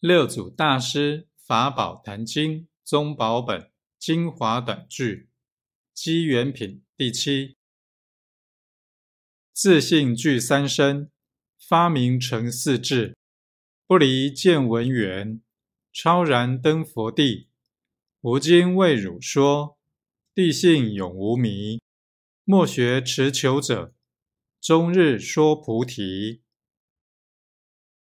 六祖大师法宝坛经宗宝本精华短句机缘品第七，自信具三身，发明成四智，不离见闻缘，超然登佛地。吾今为汝说，地性永无迷。莫学持求者，终日说菩提。